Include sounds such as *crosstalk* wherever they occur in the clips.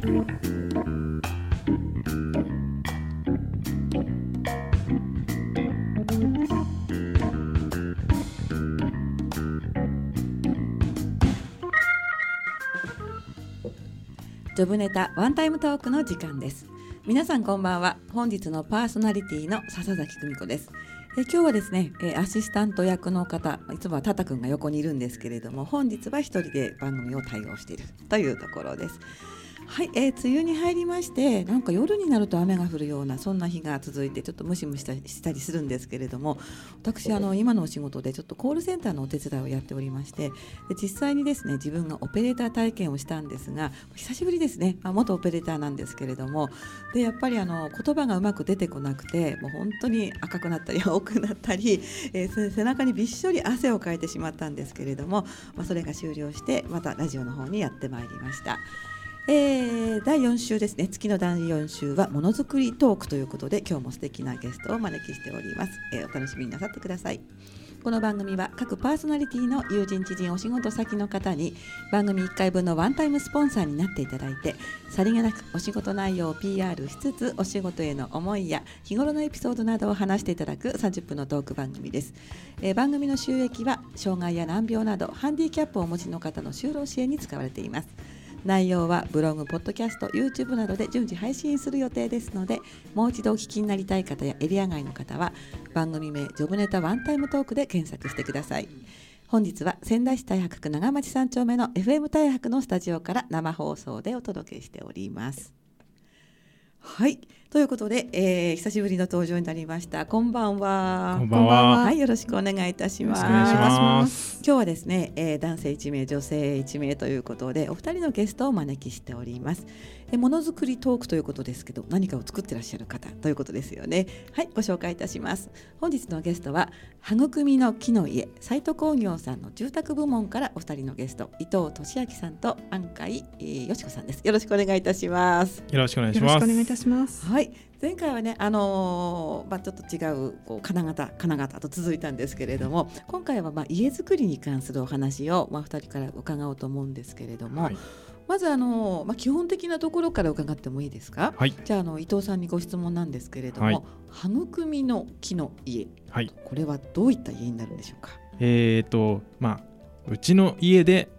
ジョブネタワンタイムトークの時間です。皆さんこんばんは。本日のパーソナリティの笹崎久美子です。え今日はですね、えアシスタント役の方いつもはタタ君が横にいるんですけれども本日は一人で番組を対応しているというところです。はい、えー、梅雨に入りましてなんか夜になると雨が降るようなそんな日が続いてちょっとムシムシしたりするんですけれども私あの今のお仕事でちょっとコールセンターのお手伝いをやっておりましてで実際にですね自分がオペレーター体験をしたんですが久しぶりですね、まあ、元オペレーターなんですけれどもでやっぱりあの言葉がうまく出てこなくてもう本当に赤くなったり *laughs* 青くなったり、えー、背中にびっしょり汗をかいてしまったんですけれども、まあ、それが終了してまたラジオの方にやってまいりました。えー、第4週ですね。月の第4週はものづくりトークということで今日も素敵なゲストをお招きしております、えー、お楽しみになさってください。この番組は各パーソナリティの友人知人お仕事先の方に番組1回分のワンタイムスポンサーになっていただいてさりげなくお仕事内容を PR しつつお仕事への思いや日頃のエピソードなどを話していただく30分のトーク番組です、えー、番組の収益は障害や難病などハンディキャップをお持ちの方の就労支援に使われています。内容はブログ、ポッドキャスト、YouTube などで順次配信する予定ですのでもう一度お聞きになりたい方やエリア外の方は番組名「ジョブネタワンタイムトーク」で検索してください。本日は仙台市太白区長町3丁目の FM 太白のスタジオから生放送でお届けしております。はいということで、えー、久しぶりの登場になりました。こんばんは。こんばんは。はい、よろしくお願いいたします。ます今日はですね、えー、男性1名、女性1名ということで、お二人のゲストをお招きしております。えものづくりトークということですけど、何かを作ってらっしゃる方ということですよね。はい、ご紹介いたします。本日のゲストは、育みの木の家、斎藤工業さんの住宅部門からお二人のゲスト、伊藤俊明さんと安海、えー、よしこさんです。よろしくお願いいたします。よろしくお願いします。よろしくお願いいたします。はい。前回はね、あのー、まあ、ちょっと違うこう金型金型と続いたんですけれども今回はまあ家づくりに関するお話を、まあ、2人から伺おうと思うんですけれども、はい、まずあの、まあ、基本的なところから伺ってもいいですか、はい、じゃああの伊藤さんにご質問なんですけれども、はい、育みの木の家、はい、これはどういった家になるんでしょうか？えーとまあ、うちの家で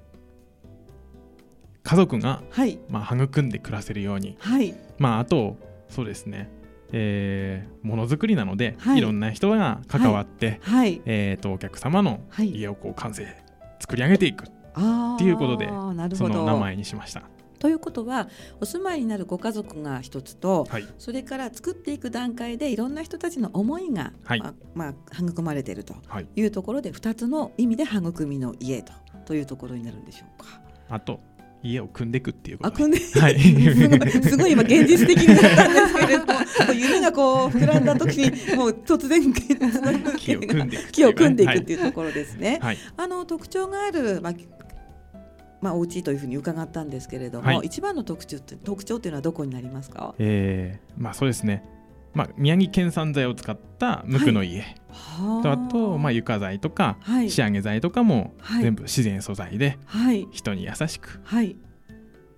家族が、はい。まあ、育んで暮らせるように、はい。まあ、あとそうですね。えー、ものづくりなので、はい、いろんな人が関わって、はい、えーと、お客様の家をこう完成、作り上げていくっていうことでその名前にしました。ということはお住まいになるご家族が一つと、はい、それから作っていく段階でいろんな人たちの思いが、はい、まあ、まあ、育まれているとい。うところで、はい、2つの意味で育みの家とというところになるんでしょうか。あと家を組んでいくっていうことあ組んで、はい、*laughs* すごい今現実的になったんですけれ夢がこう膨らんだ時に *laughs* もう突然木を組んでいく木を組んでいくっていうところですね。はい、あの特徴がある、まあまあ、お家というふうに伺ったんですけれども、はい、一番の特徴って特徴っていうのはどこになりますか、えーまあ、そうですね。まあ、宮城県産材を使った無垢の家、はい、とあと、まあ、床材とか、はい、仕上げ材とかも全部自然素材で、はい、人に優しく、はい、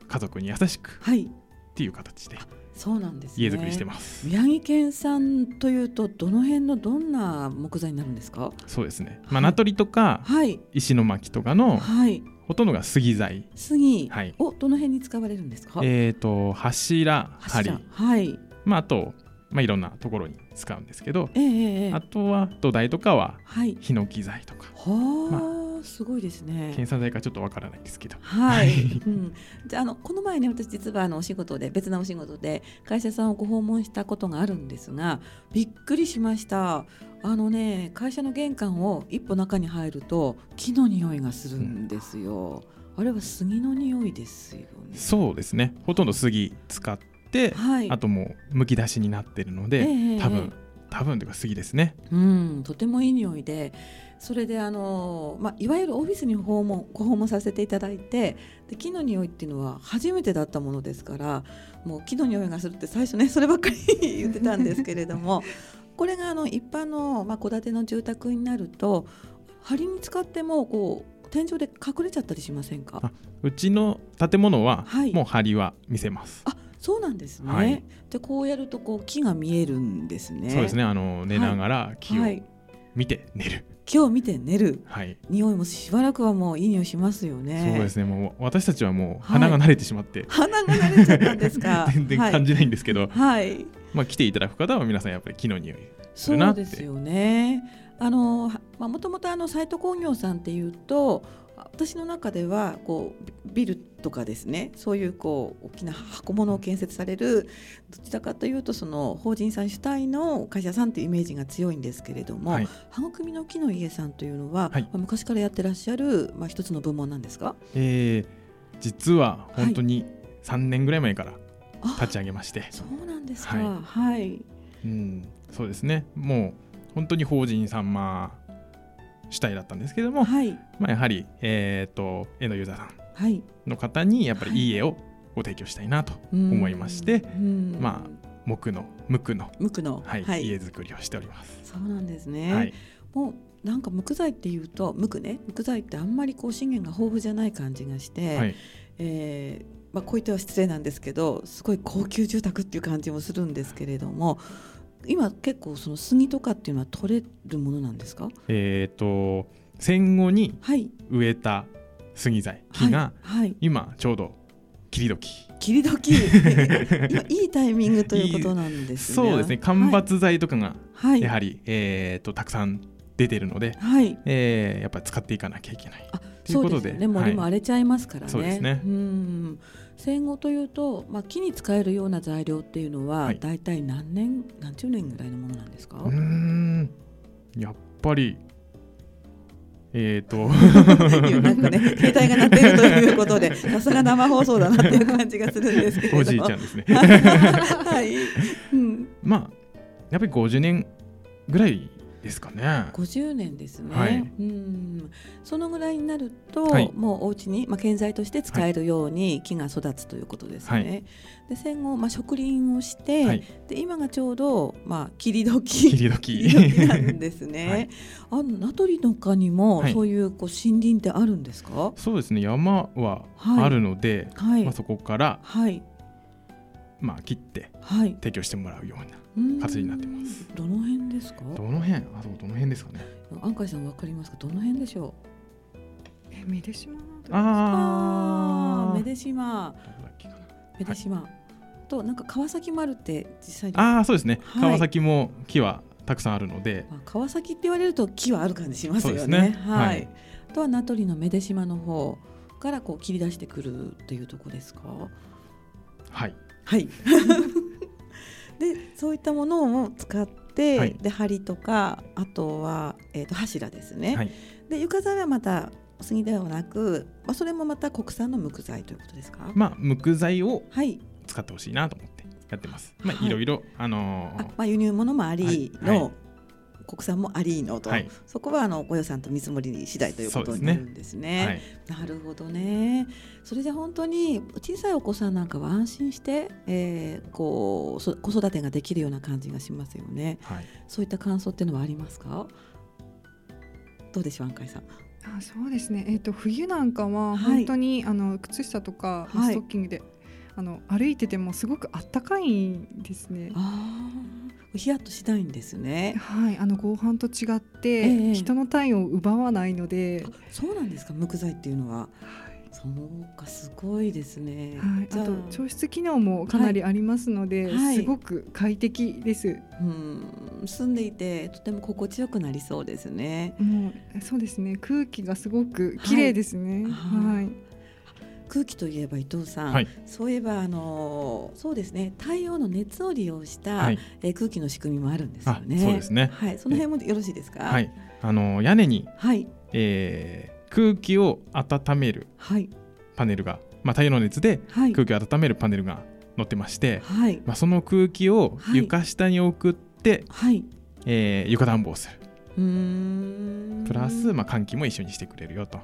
家族に優しく、はい、っていう形で。そうなんです、ね、家作りしてます。宮城県産というとどの辺のどんな木材になるんですか？そうですね、まあ、名取とか、はい、石巻とかの、はい、ほとんどが杉材。杉、はい、おどの辺に使われるんですか？えっ、ー、と柱梁。はい。まあ、あとまあ、いろんなところに使うんですけど、えー、あとは土台とかはヒノキ材とか、はい、まあ、すごいですね。検査材かちょっとわからないんですけど。はい、*laughs* うん、じゃあのこの前ね私実はあのお仕事で別なお仕事で会社さんをご訪問したことがあるんですがびっくりしました。あのね会社の玄関を一歩中に入ると木の匂いがするんですよ、うん、あれは杉の匂いですよね。そうですね。ほとんど杉使って、はい、あともうむき出しになってるので、えー、多分多分というか杉ですね。うん、とてもいい匂いでそれであの、まあ、いわゆるオフィスに訪問ご訪問させていただいてで木の匂いっていうのは初めてだったものですからもう木の匂いがするって最初ねそればっかり言ってたんですけれども *laughs* これがあの一般の戸、まあ、建ての住宅になると梁に使ってもこう天井で隠れちゃったりしませんか？うちの建物は、もう梁は見せます。あそうなんですね、はい、でこうやるとこう木が見えるんですね。そうですね。あの寝ながら木を見て寝る、木を見て寝る、はい、匂いもしばらくはもういい匂いしますよね。そうですね。もう私たちはもう鼻が慣れてしまって、鼻が慣れちゃったんですか？*laughs* 全然感じないんですけど、はい、まあ来ていただく方は皆さんやっぱり木の匂いするなってそうですよね。あのもともとあの斎藤工業さんっていうと私の中ではこうビルとかですねそういうこう大きな箱物を建設されるどちらかというとその法人さん主体の会社さんというイメージが強いんですけれども、はい、育みの木の家さんというのは、はい、昔からやってらっしゃる、まあ、一つの部門なんですか、えー、実は本当に3年ぐらい前から立ち上げまして、はい、そうなんですか。はい、うん、そうですね。もう本当に法人様主体だったんですけども、はい、まあ、やはり、えーと、絵のユーザーさんの方にやっぱりい。い絵をご提供したいなと思いまして、まあ、木の無垢の無垢の、はいはい、家作りをしております。そうなんですね、はい、もうなんか木材っていうと無垢ね木材ってあんまりこう資源が豊富じゃない感じがして、はい、えー、まあ、こういったは失礼なんですけどすごい高級住宅っていう感じもするんですけれども今結構その杉とかっていうのは取れるものなんですか？えっ、と戦後に植えた杉材、木が、今ちょうど切り時。切り時。*laughs* 今いいタイミングということなんですね。そうですね。間伐材とかがやはり、はい、えーと、たくさん出てるので、はい。えー、やっぱり使っていかなきゃいけない。ということでで、ね、森も荒れちゃいますからね、そうですね。うん戦後というと、まあ、木に使えるような材料っていうのは、はい、大体何年何十年ぐらいのものなんですか？うん。やっぱりえっ、ー、となんかね携帯が鳴っているということで *laughs* さすが生放送だなっていう感じがするんですけどおじいちゃんですね。*laughs* はい、うん、まあやっぱり50年ぐらいですかね。50年ですね。はい、うん。そのぐらいになると、はい、もうお家にまあ建材として使えるように木が育つということですね。はい、で戦後まあ植林をして、はい、で今がちょうどまあ切り時。切り時。なんですね。*laughs* あの名取の丘にもそういうこう森林ってあるんですか？そうですね。山はあるので、まあそこからはいまあ切って提供してもらうような。形になってます。どの辺ですか？どの辺？あ、そうどの辺ですかね。安海さんわかりますか？どの辺でしょう？え、目出島ああ、目出島。目出島。となんか川崎丸って実際に。ああ、そうですね。川崎も木はたくさんあるので。川崎って言われると木はある感じしますよね。はい。とは名取の目出島の方からこう切り出してくるというとこですか？はい。はい。*laughs* でそういったものを使って、はい、で梁とかあとは、えー、と柱ですね、はい、で床材はまた杉ではなく、まあ、それもまた国産の木材ということですか？まあ木材を使ってほしいなと思ってやってます、はい、まあい。ろいろあのー、まあ輸入物もありの、国産もありのと、はい、そこはあのご予算と見積もり次第ということになるんですね。すねはい、なるほどね。それで本当に小さいお子さんなんかは安心して、えー、こう子育てができるような感じがしますよね。はい、そういった感想っていうのはありますか？どうでしょう、安海さん。あそうですね、えーと、冬なんかは本当に、はい、あの靴下とか、ストッキングであの歩いててもすごくあったかいんですね。あヒヤッとしないんですね。はい、あの合板と違って、えー、人の体温を奪わないので。そうなんですか、木材っていうのは。はいそうかすごいですね。はい、あと調湿機能もかなりありますので、はい、すごく快適です。うん、住んでいてとても心地よくなりそうですね。もうそうですね。空気がすごく綺麗ですね。はい。はい空気といえば伊藤さん、はい、そういえばあのそうですね。太陽の熱を利用した、はい、え空気の仕組みもあるんですよね。そうですね。はい、その辺もよろしいですか？はい、あの屋根に、はい。えー、空気を温めるパネルが、まあ太陽の熱で空気を温めるパネルが載ってまして、はい、まあその空気を床下に送って、はい、えー、床暖房する。うん。プラス、まあ、換気も一緒にしてくれるよと。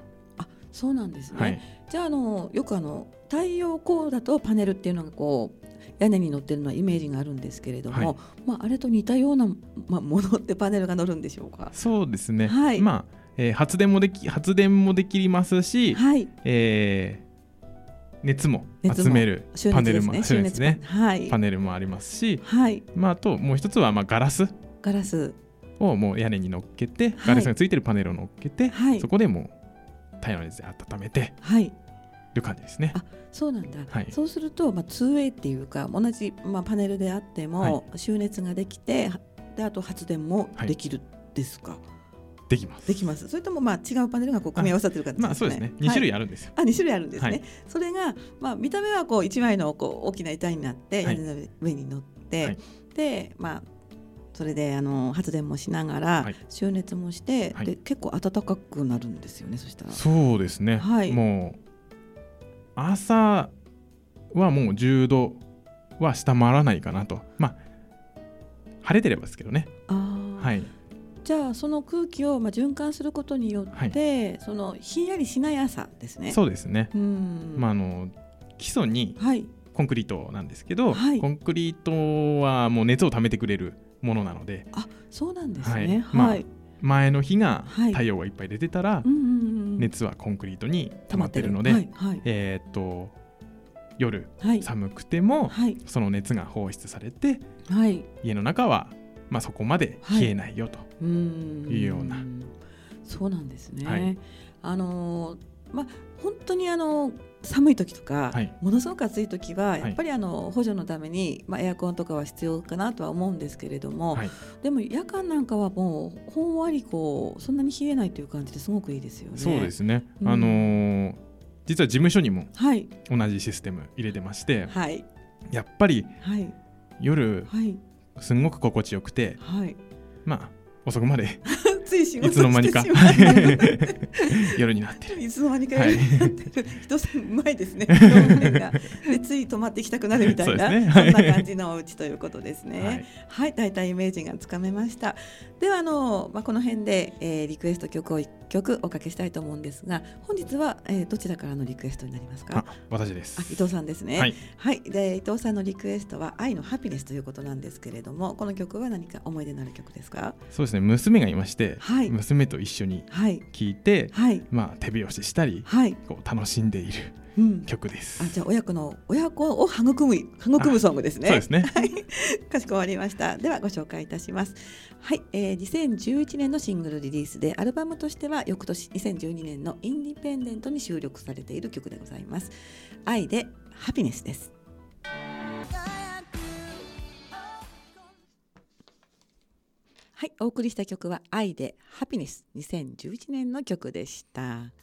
そうなんですね、はい、じゃああのよくあの太陽光だとパネルっていうのがこう屋根に乗ってるのはイメージがあるんですけれども、はい、まあ、あれと似たような、まあ、ものってパネルが乗るんでしょうか？そうですね、はい、まあえー、発電もでき発電もできますし、はい。えー、熱も集めるパネルも、ねね。はい、パネルもありますし、はい。まあ、あともう一つはまあガラス。ガラス。をもう屋根に乗っけて、ガラスがついてるパネルを乗っけて、はい、そこでもう太陽の熱で温めて、はい、いう感じですね。あそうなんだ、はい、そうすると、まあ、2way っていうか同じ、まあ、パネルであっても、収熱ができてであと発電もできるですか、できます。できます。それともまあ違うパネルがこう組み合わさってるか、ね、まあそうですね。二種類あるんですよ。はい、あ二種類あるんですね。はい、それがまあ見た目はこう一枚のこう大きな板になって屋根の上に乗って、はい、でまあそれであの発電もしながら、収熱もして、で結構暖かくなるんですよね。そしたら。そうですね。はい。もう朝はもう10度は下回らないかなと。まあ晴れてればですけどね。はい。じゃあその空気をまあ循環することによって、はい、そのひんやりしない朝ですね。そうですね。まああの基礎にコンクリートなんですけど、はい、コンクリートはもう熱をためてくれるものなので、あそうなんですね。はい。まあ、前の日が太陽がいっぱい出てたら、熱はコンクリートに溜まってるので、えっと夜、寒くても、その熱が放出されて、家の中はまあそこまで冷えないよというような。そうなんですね。はい、あのまあ本当にあの寒い時とか、はい、ものすごく暑い時はやっぱりあの補助のために、まあ、エアコンとかは必要かなとは思うんですけれども、はい、でも夜間なんかはもうほんわりこうそんなに冷えないという感じですごくいいですよね。そうですね、うん、あのー、実は事務所にも同じシステム入れてまして、はい、やっぱり夜、はい。すんごく心地よくて、はい、まあ遅くまで *laughs* ついいつの間にか。夜になってる。いつの間にか夜になってる、はい、人さんうまいですね。*laughs* でつい泊まってきたくなるみたいなそ、ね,、んな感じのお家ということですね。はい。大体、イメージがつかめました。ではあの、まあ、この辺で、えー、リクエスト曲を1曲おかけしたいと思うんですが本日は、えー、どちらからのリクエストになりますか？私です。伊藤さんですね。はい、はい、で伊藤さんのリクエストは愛のハピネスということなんですけれどもこの曲は何か思い出のある曲ですか？そうですね。娘がいまして、はい、娘と一緒に聴いて、はい、まあ手拍子したり、はい、こう楽しんでいる曲です。うん、あじゃあ親子の親子を育む育むソングですね。そうですね。*laughs* はい、かしこまりました。ではご紹介いたします。はい、えー、2011年のシングルリリースでアルバムとしては翌年2012年のインディペンデントに収録されている曲でございます。愛でハピネスです。はい、お送りした曲は「愛でハピネス」2011年の曲でした。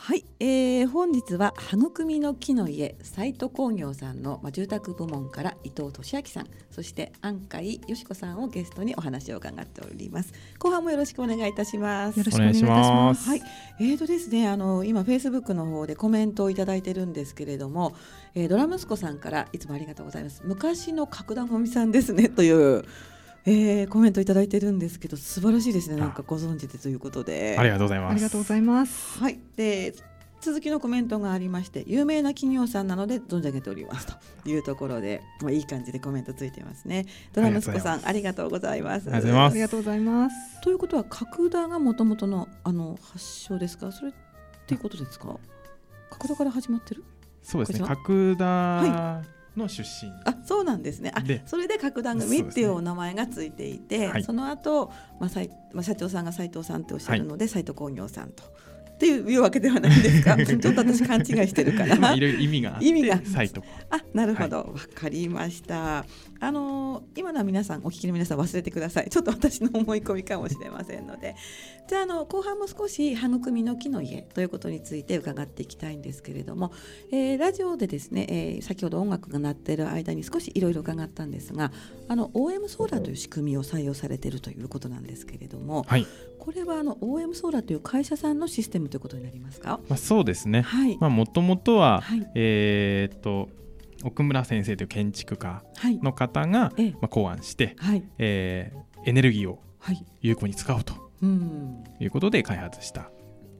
はい、えー、本日は育みの木の家斎藤工業さんの、まあ、住宅部門から伊藤俊明さんそして安海よし子さんをゲストにお話を伺っております。後半もよろしくお願いいたします。よろしくお願いします。はいえーとですねあの今フェイスブックの方でコメントをいただいてるんですけれども、えー、ドラ息子さんからいつもありがとうございます。昔の角田もみさんですねというえー、コメントいただいてるんですけど素晴らしいですね。なんかご存知でということで。ありがとうございます。ありがとうございます。はい。で続きのコメントがありまして有名な企業さんなので存じ上げております。というところでもういい感じでコメントついてますね。ドラ息子さんありがとうございます。ありがとうございます。ということは角田がもともとのあの発祥ですか？それっていうことですか？角田から始まってる？そうですね。角田、はいの出身。あそうなんですね。あそれで角田組っていうお名前がついていてそ、ねはい、その後、まあさいまあ社長さんが斉藤さんっておっしゃるので、はい、斉藤工業さんと。っていうわけではないんですか？*laughs* ちょっと私勘違いしてるから。いろいろ意味が意味がサイト。あ、なるほど、わ、はい、かりました。あのー、今のは皆さんお聞きの皆さん忘れてください。ちょっと私の思い込みかもしれませんので。じゃああの後半も少し育みの木の家ということについて伺っていきたいんですけれども、えー、ラジオでですね、えー、先ほど音楽が鳴っている間に少しいろいろ伺ったんですが、あの OM ソーラーという仕組みを採用されているということなんですけれども、はい、これはあの OM ソーラーという会社さんのシステムということになりますか？まあそうですね。はい。まあもともとは、はい、えー、っと奥村先生という建築家の方が、はい、まあ考案して、はい、えー、エネルギーを有効に使うと、い、うことで開発した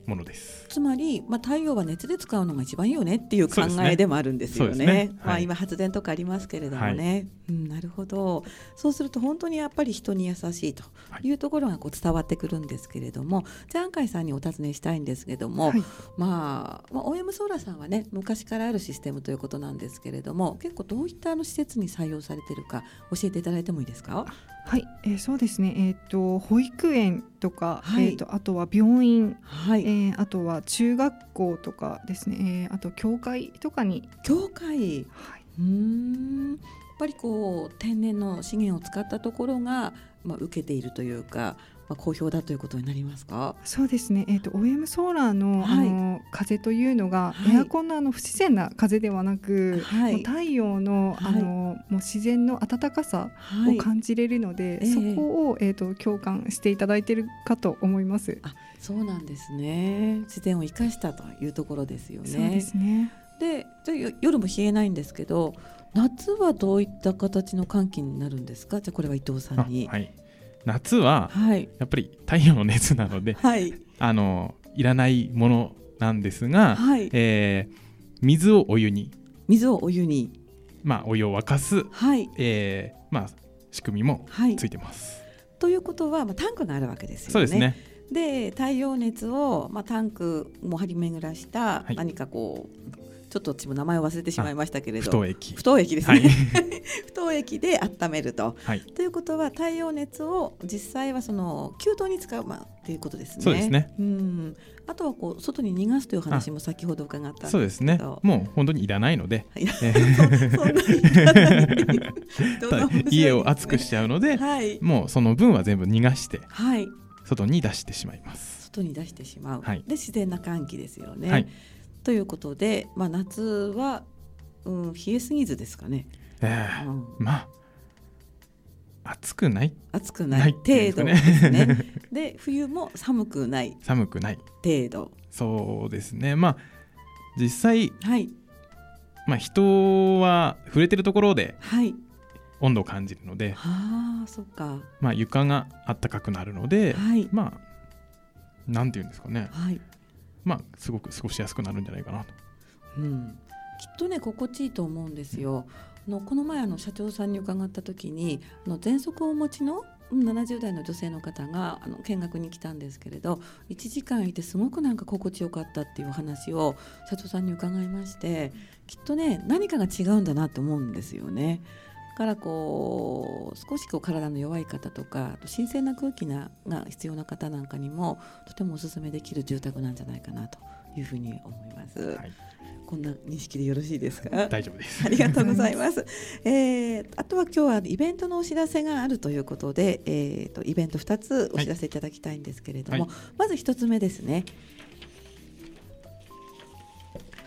ものです。つまり、まあ、太陽は熱で使うのが一番いいよねっていう考えでもあるんですよね。ね。ねまあ、今発電とかありますけれどもね、はい、うん、なるほど。そうすると本当にやっぱり人に優しいとい。うところがこう伝わってくるんですけれども、じゃあ安海さんにお尋ねしたいんですけれども、はい、まあ、まあ、OM ソーラーさんはね昔からあるシステムということなんですけれども結構どういったあの施設に採用されているか教えていただいてもいいですか？はい、えー、そうですね。えっ、ー、と保育園とか、はい、えっ、ー、とあとは病院、はい、えー、あとは中学校とかですね。えー、あと教会とかに。教会？はい。うんやっぱりこう天然の資源を使ったところがまあ受けているというか、まあ、好評だということになりますか？そうですね、えーと、OM ソーラーの,、あの風というのが、エアコンのあの不自然な風ではなく、はい、太陽のあの、もう自然の暖かさを感じれるので、そこを、えーと、共感していただいているかと思います。あそうなんですね。自然を生かしたというところですよね。そうですね。で夜も冷えないんですけど夏はどういった形の寒気になるんですか？じゃあこれは伊藤さんに。はい夏はやっぱり太陽の熱なので、はい、あのいらないものなんですが、はい、えー、水をお湯に。水をお湯に、まあ、お湯を沸かす、はい。えーまあ、仕組みもついてます。はい、ということは、まあ、タンクがあるわけですよね。そうですね。で太陽熱を、まあ、タンクも張り巡らした何かこう、ちょっと私も名前を忘れてしまいましたけれど不凍液不凍液ですね、はい、*laughs* 不凍液で温めると、はい、ということは太陽熱を実際はその給湯に使う、まあ、っていうことですね。そうですね。うん。あとはこう外に逃がすという話も先ほど伺ったそうですね。もう本当にいらないので、*laughs* *laughs* 家を熱くしちゃうので、はい、もうその分は全部逃がして、はい、外に出してしまいます。外に出してしまう、はい、で自然な換気ですよね、はいということで、まあ、夏は、うん、冷えすぎずですかね。えー、うん、まあ暑くない暑くない程度ですね。*laughs* で冬も寒くない寒くない程度。そうですね。まあ実際、はい、まあ人は触れてるところで、はい、温度を感じるので、はあ、そっか。まあ床があったかくなるので、はい、まあなんていうんですかね。はい。まあ、すごく過ごしやすくなるんじゃないかなと。うん、きっとね心地いいと思うんですよ。うん、のこの前あの社長さんに伺った時にあの喘息をお持ちの70代の女性の方があの見学に来たんですけれど1時間いてすごくなんか心地よかったっていうお話を社長さんに伺いましてきっとね何かが違うんだなと思うんですよね。からこう少しこう体の弱い方とか新鮮な空気なが必要な方なんかにもとてもおすすめできる住宅なんじゃないかなというふうに思います。はいこんな認識でよろしいですか？大丈夫です。ありがとうございます。*laughs* えー、あとは今日はイベントのお知らせがあるということで、えっ、ー、とイベント2つお知らせいただきたいんですけれども、はい、まず1つ目ですね。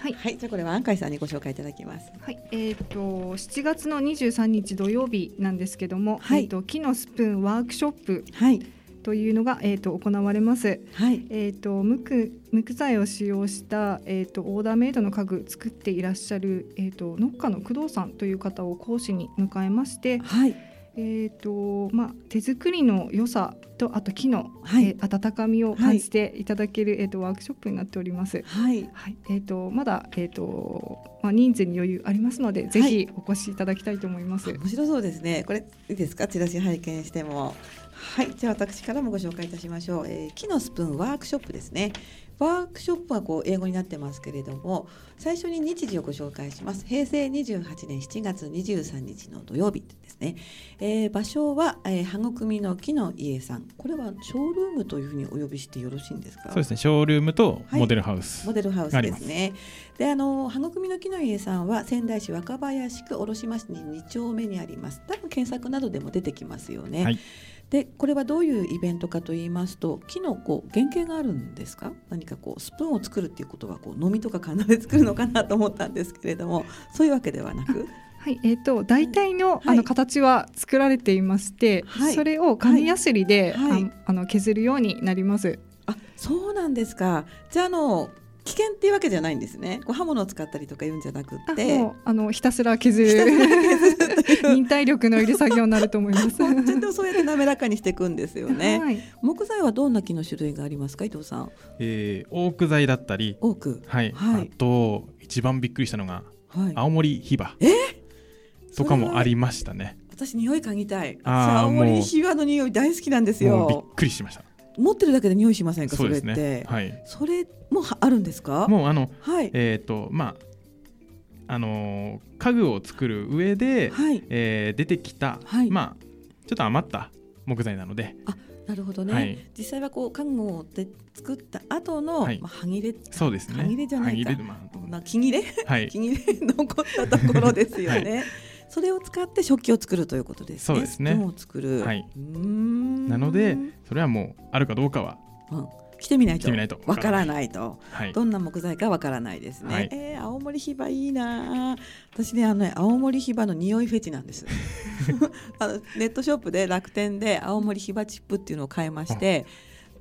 はい、はい、じゃあこれは安海さんにご紹介いただきます。はい、えっ、ー、と7月の23日土曜日なんですけども、はい、えっ、ー、と木のスプーンワークショップ。はい。というのが、えーと、行われます。はい、えっ、ー、と無垢無垢材を使用した、えーと、オーダーメイドの家具作っていらっしゃる、えーと、農家の工藤さんという方を講師に迎えまして、はい、えーとまあ、手作りの良さとあと木の、はい、えー、温かみを感じていただける、はい、えーと、ワークショップになっております。はい、はい、えーと、まだ、えーとまあ、人数に余裕ありますので、ぜひお越しいただきたいと思います。面白そうですね。これいいですか？チラシ拝見しても。はい、じゃあ私からもご紹介いたしましょう。えー、木のスプーンワークショップですね。ワークショップはこう英語になってますけれども最初に日時をご紹介します。平成28年7月23日の土曜日ですね、えー、場所は、えー、育みの木の家さん。これはショールームというふうにお呼びしてよろしいんですか？そうですね。ショールームとモデルハウス、はい、モデルハウスですね。であの育みの木の家さんは仙台市若林区卸間市に2丁目にあります。多分検索などでも出てきますよね、はいでこれはどういうイベントかと言いますと木のこう原型があるんですか？何かこうスプーンを作るっていうことはこう飲みとかカナで作るのかなと思ったんですけれども *laughs* そういうわけではなく？はい、えっ、ー、と大体の、はい、あの形は作られていまして、はい、それを紙やすりで、はい、あの削るようになります。あ、そうなんですか。じゃあの危険っていうわけじゃないんですね。こう刃物を使ったりとか言うんじゃなくて、あのひたすら削る。*laughs* 忍耐力のいる作業になると思います。全然そうやって滑らかにしていくんですよね。はい、木材はどんな木の種類がありますか伊藤さん？えー、オーク材だったり、オーク、はい、はい、あと一番びっくりしたのが、はい、青森ヒバ。え？とかもありましたね。私匂い嗅ぎたい。青森ヒバの匂い大好きなんですよ。びっくりしました。持ってるだけで匂いしませんかそれって、はい、それもあるんですか？もうあの、はい、えっ、ー、とまああの家具を作る上で、はい、えー、出てきた、はい、まあちょっと余った木材なので。あなるほどね、はい、実際はこう家具をで作った後の、はい、まあ、歯切れそうですね。歯切れじゃないか、まあ、木切れ、はい、*laughs* 木切れ残ったところですよね、それを使って食器を作るということですね。そうですね。を作る。はい。なのでそれはもうあるかどうかは、うん、来てみないとわからないと、はい、どんな木材かわからないですね。はい、えー、青森ヒバいいな。私ねあのね青森ヒバの匂いフェチなんです。*laughs* あのネットショップで楽天で青森ヒバチップっていうのを買いまして。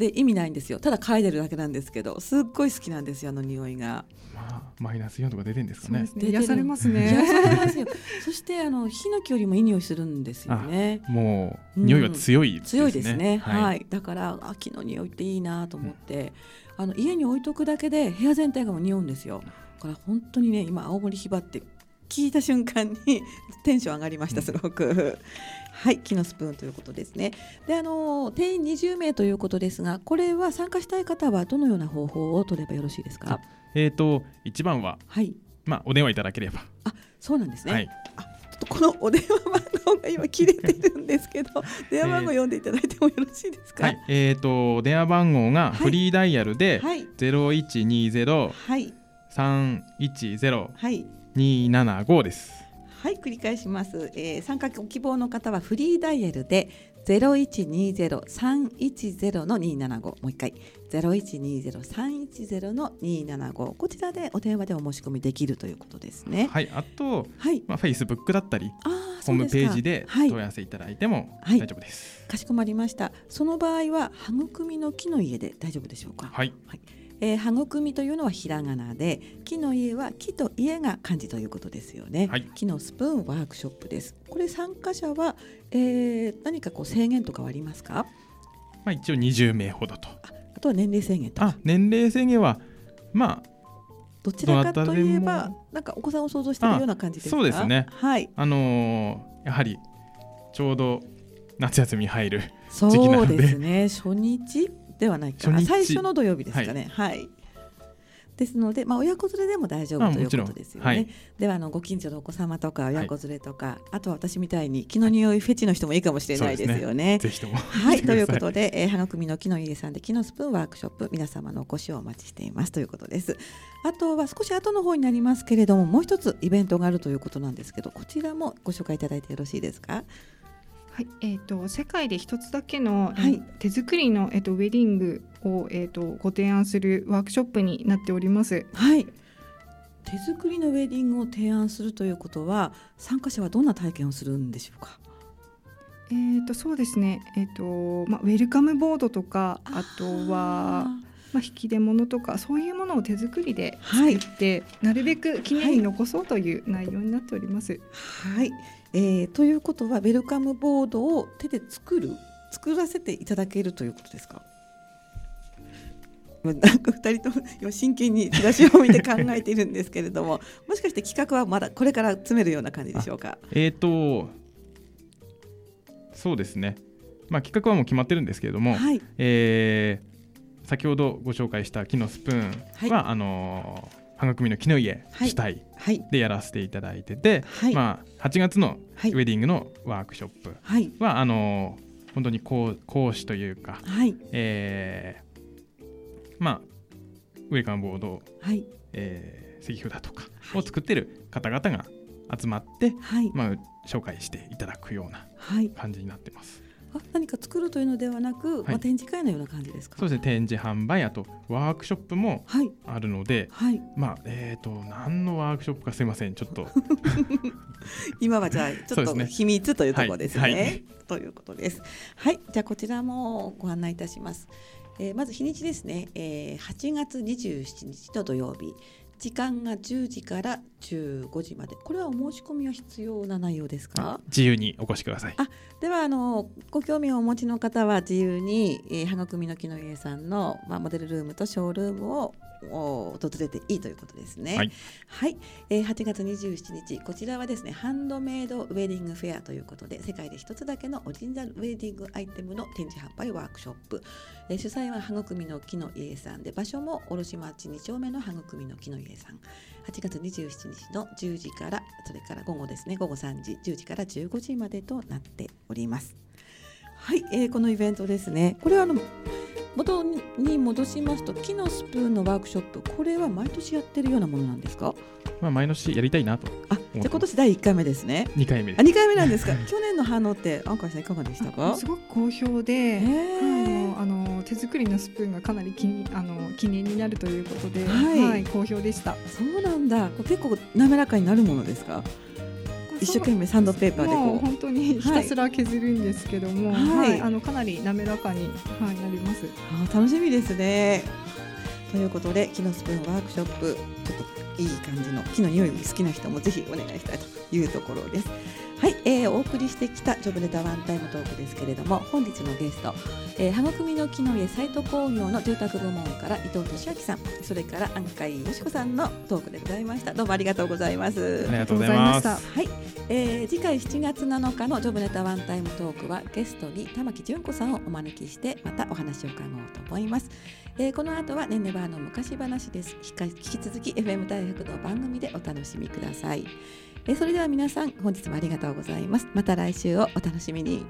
で意味ないんですよただ嗅いでるだけなんですけどすっごい好きなんですよあの匂いが。まあ、マイナス4とか出てるんですかね。ね癒されますね。癒されますよ。そしてあのヒノキよりもいい匂いするんですよね。もう、匂いが強い、ねうん、強いですね。はい、はい、だから秋の匂いっていいなと思って、うん、あの家に置いとくだけで部屋全体がもう匂うんですよ。だから本当にね今青森ヒバって聞いた瞬間に *laughs* テンション上がりましたすごく。*laughs* はい木のスプーンということですね。であの定員20名ということですがこれは参加したい方はどのような方法を取ればよろしいですか？えっ、ー、と一番は、はい、まあお電話いただければ。あそうなんですね、はい、あちょっとこのお電話番号が今切れてるんですけど *laughs* 電話番号読んでいただいてもよろしいですか、はい、えっ、ー、と電話番号がフリーダイヤルで、はい、0120はい310はい。275です。はい繰り返します、えー、参加ご希望の方はフリーダイヤルで0120-310の275もう一回。0120-310の275こちらでお電話でお申し込みできるということですね。はいあと、はい。まあ、Facebook だったりホームページで問い合わせいただいても大丈夫です、はい、かしこまりました。その場合は育みの木の家で大丈夫でしょうか？はい、はいえー、育みというのはひらがなで木の家は木と家が漢字ということですよね、はい、木のスプーンワークショップです。これ参加者は、えー、何かこう制限とかはありますか？まあ一応20名ほどと。あとは年齢制限とあ年齢制限はまあどちらかといえばなんかお子さんを想像しているような感じですか？そうですね。はい。あのー、やはりちょうど夏休み入る時期なので。そうですね。初日ではないか。最初の土曜日ですかね。はい、はい、ですので、まあ、親子連れでも大丈夫ということですよね、はい、ではあのご近所のお子様とか親子連れとか、はい、あと私みたいに気の匂いフェチの人もいいかもしれないですよね。ねぜひとも *laughs* はい。ということで、えー、花組の木の家さんで木のスプーンワークショップ皆様のお越しをお待ちしていますということです。あとは少し後の方になりますけれどももう一つイベントがあるということなんですけどこちらもご紹介いただいてよろしいですか？はいえーと、世界で一つだけの、はい、手作りの、えーと、ウェディングを、えーと、ご提案するワークショップになっております。はい。手作りのウェディングを提案するということは参加者はどんな体験をするんでしょうか？えーとそうですね、えーとまあ、ウェルカムボードとかあとはまあ、引き出物とかそういうものを手作りで作って、はい、なるべく記念に残そうという内容になっております。はい、えー、ということはウェルカムボードを手で作る作らせていただけるということですか？*laughs* なんか2人とも今真剣にチラシを見て考えているんですけれども *laughs* もしかして企画はまだこれから詰めるような感じでしょうか？えっ、ー、とそうですね。まあ企画はもう決まってるんですけれども、はい、えー、先ほどご紹介した木のスプーンは、はい、あのー半組の木の家主体でやらせていただいてて、はい、まあ、8月のウェディングのワークショップは、はい、あの本当に講講師というか、はい、えー、まあ、ウェルカムボード、はい。えー、石札とかを作ってる方々が集まって、はい。まあ、紹介していただくような感じになってます。何か作るというのではなく、はい、まあ、展示会のような感じですか？そうですね展示販売あとワークショップもあるので、はい、まあえっ、ー、と何のワークショップかすいませんちょっと。*laughs* 今はじゃあちょっと秘密というところですね、はい、ということです。はい。じゃあこちらもご案内いたします、えー、まず日にちですね、えー、8月27日の土曜日。時間が10時から15時まで。これはお申し込みは必要な内容ですか？自由にお越しください。あではあのご興味をお持ちの方は自由に、えー、羽組の木の家さんの、まあ、モデルルームとショールームを訪れていいということですね。はい、はい、えー、8月27日こちらはですねハンドメイドウェディングフェアということで世界で一つだけのオリジナルウェディングアイテムの展示販売ワークショップ、えー、主催は羽組の木の家さんで場所も卸町2丁目の羽組の木の家さん。8月27日の10時からそれから午後ですね午後3時10時から15時までとなっております。はい、えー、このイベントですねこれはあの元に戻しますと木のスプーンのワークショップこれは毎年やってるようなものなんですか？まあ毎年やりたいなとあじゃあ今年第1回目ですね。2回目。あ2回目なんですか？*laughs* 去年の反応って安海さんいかがでしたか？すごく好評で、はい、あの手作りのスプーンがかなりきあの記念になるということで、はい、はい、好評でした。そうなんだ。結構滑らかになるものですか？一生懸命サンドペーパーでこう本当にひたすら削るんですけども、はい、はい、あのかなり滑らかに、はい、なります。あ楽しみですね。ということで木のスプーンワークショップちょっといい感じの木の匂いが好きな人もぜひお願いしたいというところです。はい、えー、お送りしてきたジョブネタワンタイムトークですけれども本日のゲスト、えー、羽組の木の家サイト工業の住宅部門から伊藤俊明さんそれから安海よし子さんのトークでございました。どうもありがとうございます。ありがとうございます。はい、えー、次回7月7日のジョブネタワンタイムトークはゲストに玉木純子さんをお招きしてまたお話を伺おうと思います、えー、この後はねんねばーの昔話です。引き続き FM 大学の番組でお楽しみくださいえそれでは皆さん本日もありがとうございます。また来週をお楽しみに。